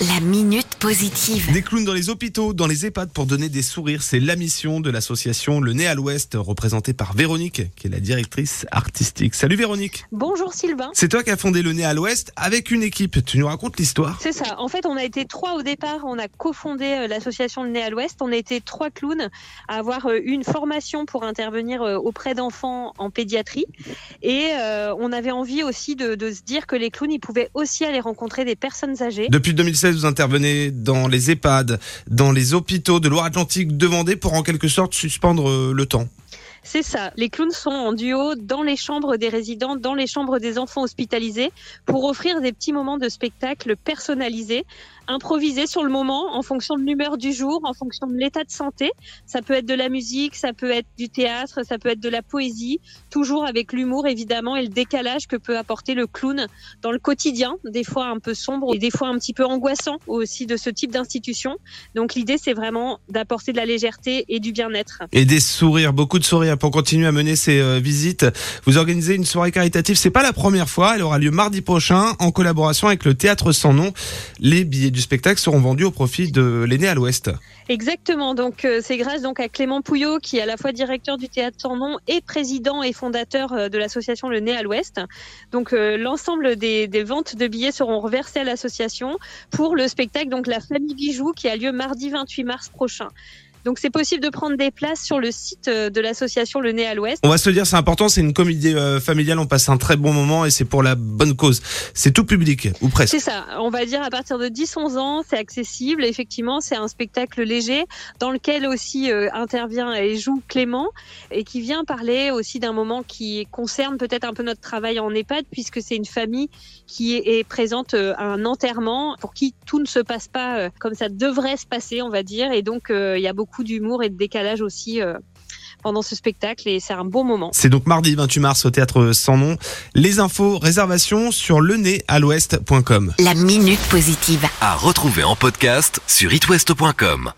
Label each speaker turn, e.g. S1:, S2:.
S1: La minute positive.
S2: Des clowns dans les hôpitaux, dans les EHPAD pour donner des sourires, c'est la mission de l'association Le Nez à l'Ouest, représentée par Véronique, qui est la directrice artistique. Salut Véronique.
S3: Bonjour Sylvain.
S2: C'est toi qui as fondé Le Nez à l'Ouest avec une équipe. Tu nous racontes l'histoire?
S3: C'est ça. En fait, on a été trois au départ. On a cofondé euh, l'association Le Nez à l'Ouest. On a été trois clowns à avoir euh, eu une formation pour intervenir euh, auprès d'enfants en pédiatrie. Et euh, on avait envie aussi de, de se dire que les clowns, ils pouvaient aussi aller rencontrer des personnes âgées.
S2: Depuis 2016, vous intervenez dans les EHPAD, dans les hôpitaux de Loire-Atlantique de Vendée pour en quelque sorte suspendre euh, le temps.
S3: C'est ça. Les clowns sont en duo dans les chambres des résidents, dans les chambres des enfants hospitalisés, pour offrir des petits moments de spectacle personnalisés, improvisés sur le moment, en fonction de l'humeur du jour, en fonction de l'état de santé. Ça peut être de la musique, ça peut être du théâtre, ça peut être de la poésie, toujours avec l'humour évidemment et le décalage que peut apporter le clown dans le quotidien, des fois un peu sombre et des fois un petit peu angoissant aussi de ce type d'institution. Donc l'idée c'est vraiment d'apporter de la légèreté et du bien-être.
S2: Et des sourires, beaucoup de sourires pour continuer à mener ces euh, visites. Vous organisez une soirée caritative, c'est pas la première fois, elle aura lieu mardi prochain en collaboration avec le Théâtre Sans Nom. Les billets du spectacle seront vendus au profit de l'aîné à l'Ouest.
S3: Exactement. Donc euh, c'est grâce donc à Clément Pouillot qui est à la fois directeur du théâtre sans nom et président et fondateur euh, de l'association Le Nez à l'Ouest. Donc l'ensemble des, des ventes de billets seront reversées à l'association pour le spectacle donc La Famille Bijoux qui a lieu mardi 28 mars prochain. Donc c'est possible de prendre des places sur le site euh, de l'association Le Nez à l'Ouest.
S2: On va se le dire, c'est important, c'est une comédie euh, familiale, on passe un très bon moment et c'est pour la bonne cause. C'est tout public, ou presque.
S3: C'est ça, on va dire à partir de 10-11 ans, c'est accessible. Effectivement, c'est un spectacle léger dans lequel aussi euh, intervient et joue Clément et qui vient parler aussi d'un moment qui concerne peut-être un peu notre travail en EHPAD puisque c'est une famille qui est, est présente euh, à un enterrement pour qui tout ne se passe pas comme ça devrait se passer, on va dire. Et donc, il y a beaucoup d'humour et de décalage aussi euh, pendant ce spectacle et c'est un bon moment.
S2: C'est donc mardi 28 mars au Théâtre Sans Nom. Les infos, réservations sur lenéalouest.com.
S1: La minute positive.
S4: À retrouver en podcast sur itwest.com.